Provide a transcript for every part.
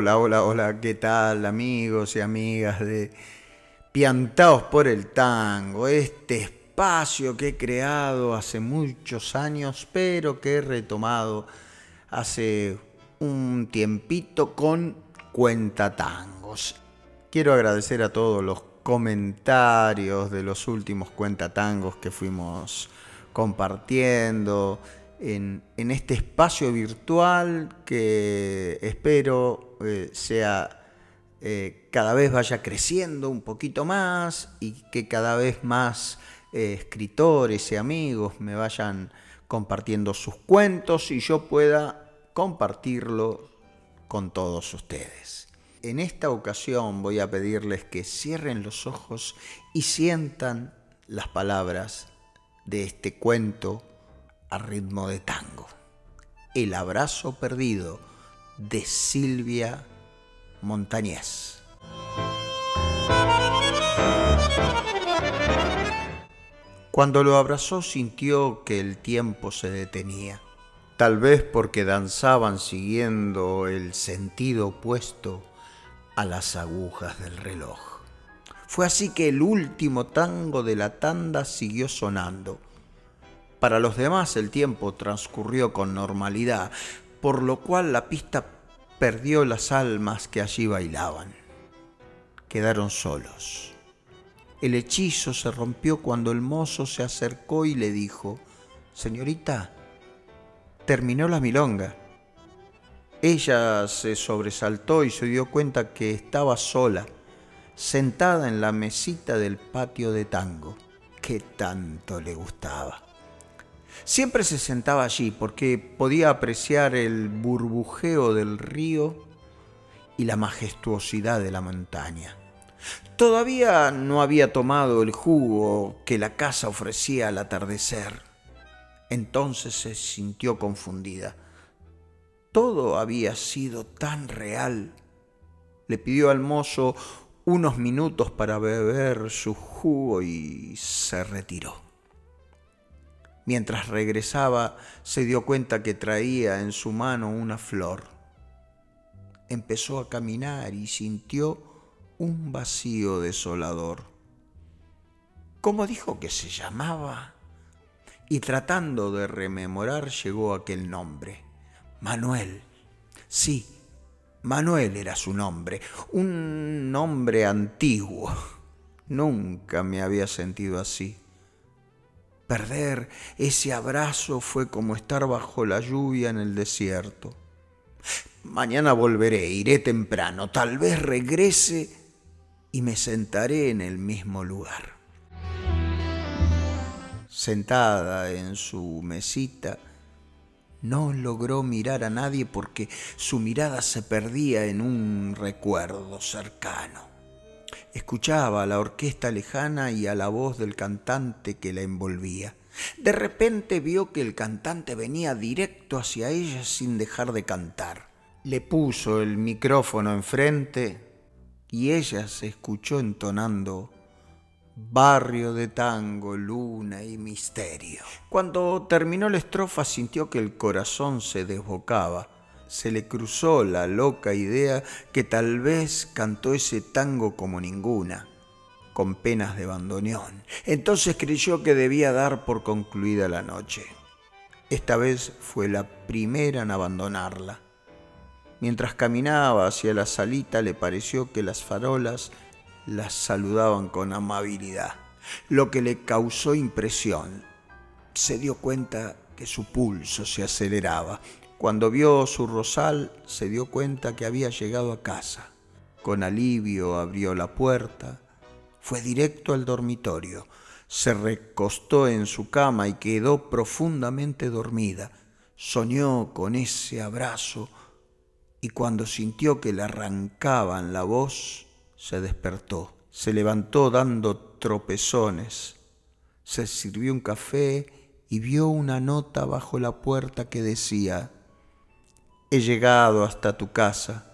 Hola, hola, hola, ¿qué tal amigos y amigas de Piantaos por el Tango? Este espacio que he creado hace muchos años, pero que he retomado hace un tiempito con Cuenta Tangos. Quiero agradecer a todos los comentarios de los últimos cuentatangos que fuimos compartiendo en, este espacio virtual que espero eh, sea eh, cada vez vaya creciendo un poquito más y que cada vez más eh, escritores y amigos me vayan compartiendo sus cuentos y yo pueda compartirlo con todos ustedes. En esta ocasión voy a pedirles que cierren los ojos y sientan las palabras de este cuento ritmo de tango. El abrazo perdido de Silvia Montañés. Cuando lo abrazó sintió que el tiempo se detenía, tal vez porque danzaban siguiendo el sentido opuesto a las agujas del reloj. Fue así que el último tango de la tanda siguió sonando. Para los demás el tiempo transcurrió con normalidad, por lo cual la pista perdió las almas que allí bailaban. Quedaron solos. El hechizo se rompió cuando el mozo se acercó y le dijo, Señorita, terminó la milonga. Ella se sobresaltó y se dio cuenta que estaba sola, sentada en la mesita del patio de tango, que tanto le gustaba. Siempre se sentaba allí porque podía apreciar el burbujeo del río y la majestuosidad de la montaña. Todavía no había tomado el jugo que la casa ofrecía al atardecer. Entonces se sintió confundida todo había sido tan real. Le pidió al mozo unos minutos para beber su jugo y se retiró. Mientras regresaba, se dio cuenta que traía en su mano una flor. Empezó a caminar y sintió un vacío desolador. ¿Cómo dijo que se llamaba? Y tratando de rememorar llegó aquel nombre Manuel. Sí, Manuel era su nombre, un nombre antiguo. Nunca me había sentido así. Perder ese abrazo fue como estar bajo la lluvia en el desierto. Mañana volveré, iré temprano, tal vez regrese y me sentaré en el mismo lugar. Sentada en su mesita, no logró mirar a nadie porque su mirada se perdía en un recuerdo cercano. Escuchaba a la orquesta lejana y a la voz del cantante que la envolvía. De repente vio que el cantante venía directo hacia ella sin dejar de cantar. Le puso el micrófono enfrente y ella se escuchó entonando barrio de tango, luna y misterio. Cuando terminó la estrofa sintió que el corazón se desbocaba. Se le cruzó la loca idea que tal vez cantó ese tango como ninguna, con penas de bandoneón. Entonces creyó que debía dar por concluida la noche. Esta vez fue la primera en abandonarla. Mientras caminaba hacia la salita le pareció que las farolas las saludaban con amabilidad, lo que le causó impresión. Se dio cuenta que su pulso se aceleraba. Cuando vio su rosal, se dio cuenta que había llegado a casa. Con alivio abrió la puerta, fue directo al dormitorio, se recostó en su cama y quedó profundamente dormida. Soñó con ese abrazo y cuando sintió que le arrancaban la voz, se despertó, se levantó dando tropezones, se sirvió un café y vio una nota bajo la puerta que decía, He llegado hasta tu casa,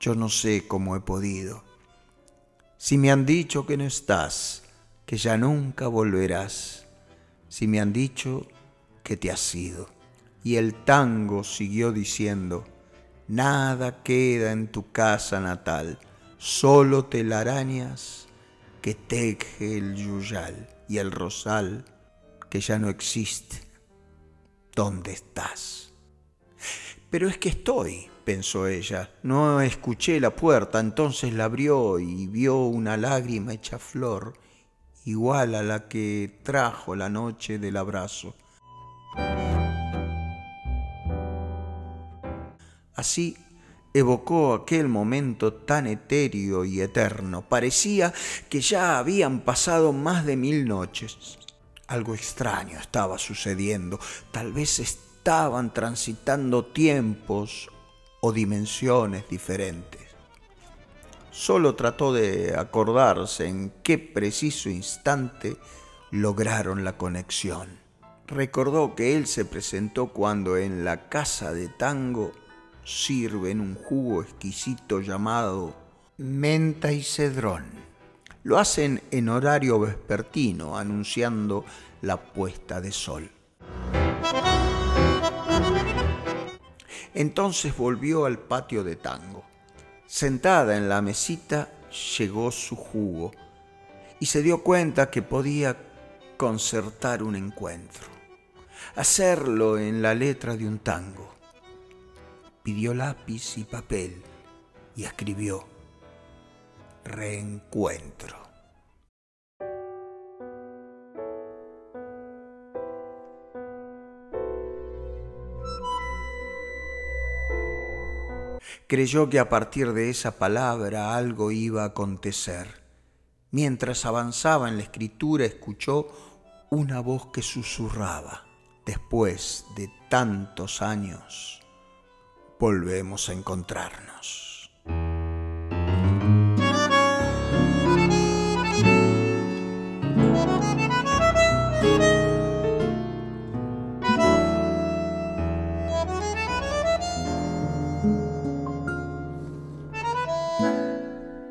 yo no sé cómo he podido. Si me han dicho que no estás, que ya nunca volverás, si me han dicho que te has ido. Y el tango siguió diciendo, Nada queda en tu casa natal, solo telarañas que teje el yuyal y el rosal que ya no existe. ¿Dónde estás? Pero es que estoy, pensó ella. No escuché la puerta, entonces la abrió y vio una lágrima hecha flor, igual a la que trajo la noche del abrazo. Así evocó aquel momento tan etéreo y eterno. Parecía que ya habían pasado más de mil noches. Algo extraño estaba sucediendo. Tal vez estaban transitando tiempos o dimensiones diferentes. Solo trató de acordarse en qué preciso instante lograron la conexión. Recordó que él se presentó cuando en la casa de tango sirven un jugo exquisito llamado menta y cedrón. Lo hacen en horario vespertino, anunciando la puesta de sol. Entonces volvió al patio de tango. Sentada en la mesita llegó su jugo y se dio cuenta que podía concertar un encuentro, hacerlo en la letra de un tango. Pidió lápiz y papel y escribió reencuentro. Creyó que a partir de esa palabra algo iba a acontecer. Mientras avanzaba en la escritura escuchó una voz que susurraba. Después de tantos años, volvemos a encontrarnos.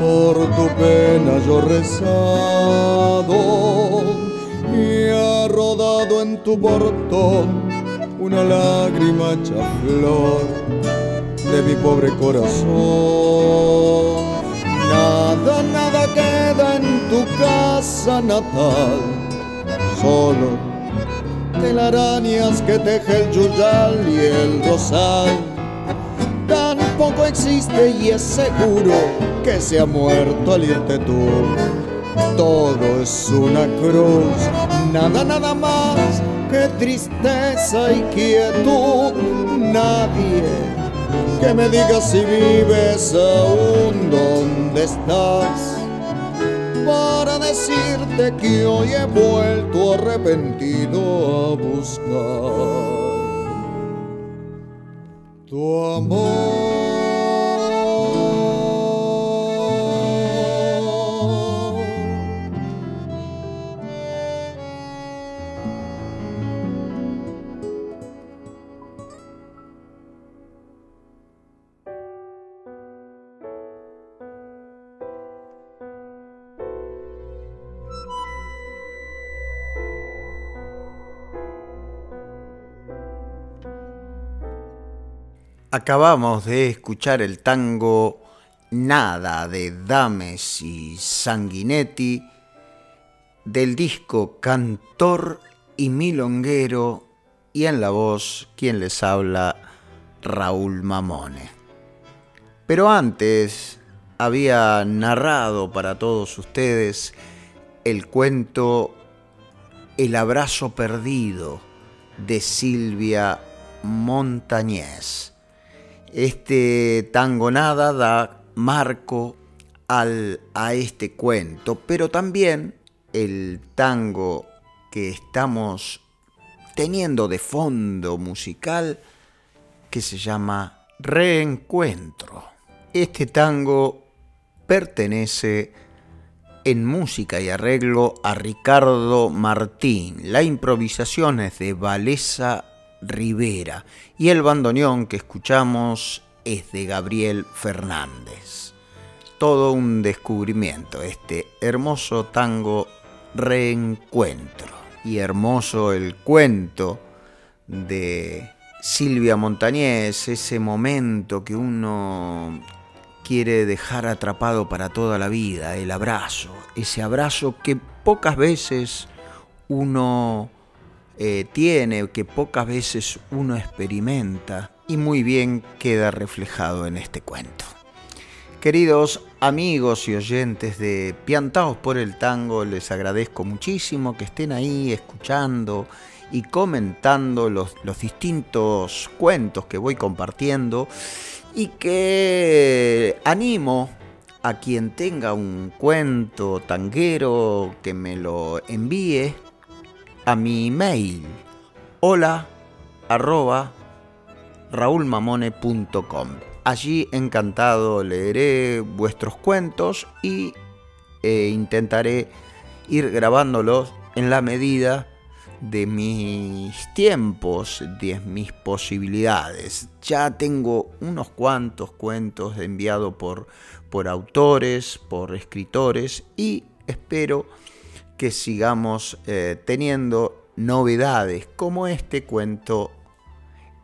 por tu pena yo rezado y ha rodado en tu portón una lágrima hecha de mi pobre corazón. Nada, nada queda en tu casa natal, solo telarañas que teje el yuyal y el rosal. Tampoco existe y es seguro que se ha muerto al irte tú. Todo es una cruz, nada, nada más qué tristeza y quietud, nadie que me diga si vives aún donde estás para decirte que hoy he vuelto arrepentido a buscar tu amor. Acabamos de escuchar el tango Nada de Dames y Sanguinetti del disco Cantor y Milonguero y en la voz quien les habla Raúl Mamone. Pero antes había narrado para todos ustedes el cuento El abrazo perdido de Silvia Montañés este tango nada da marco al, a este cuento, pero también el tango que estamos teniendo de fondo musical que se llama Reencuentro. Este tango pertenece en música y arreglo a Ricardo Martín. La improvisación es de Valesa Rivera. Y el bandoneón que escuchamos es de Gabriel Fernández. Todo un descubrimiento, este hermoso tango Reencuentro. Y hermoso el cuento de Silvia Montañés, ese momento que uno quiere dejar atrapado para toda la vida, el abrazo, ese abrazo que pocas veces uno eh, tiene, que pocas veces uno experimenta y muy bien queda reflejado en este cuento. Queridos amigos y oyentes de Piantaos por el Tango, les agradezco muchísimo que estén ahí escuchando y comentando los, los distintos cuentos que voy compartiendo y que animo a quien tenga un cuento tanguero que me lo envíe a mi email hola arroba raulmamone.com. Allí encantado leeré vuestros cuentos y eh, intentaré ir grabándolos en la medida de mis tiempos, de mis posibilidades. Ya tengo unos cuantos cuentos enviados por, por autores, por escritores y espero que sigamos eh, teniendo novedades como este cuento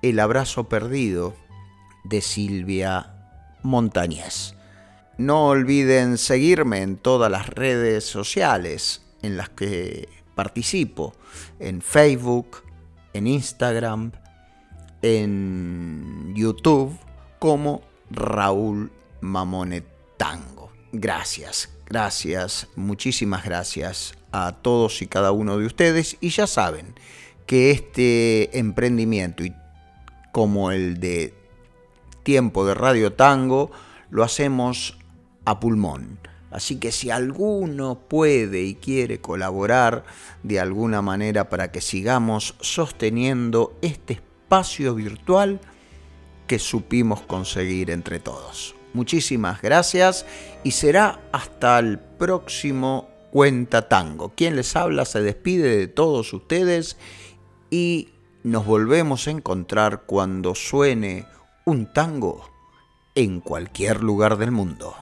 El abrazo perdido de Silvia Montañez. No olviden seguirme en todas las redes sociales en las que participo, en Facebook, en Instagram, en YouTube, como Raúl Mamone Tango. Gracias, gracias, muchísimas gracias a todos y cada uno de ustedes y ya saben que este emprendimiento y como el de tiempo de Radio Tango lo hacemos a pulmón. Así que si alguno puede y quiere colaborar de alguna manera para que sigamos sosteniendo este espacio virtual que supimos conseguir entre todos. Muchísimas gracias y será hasta el próximo Cuenta Tango. Quien les habla se despide de todos ustedes y nos volvemos a encontrar cuando suene un tango en cualquier lugar del mundo.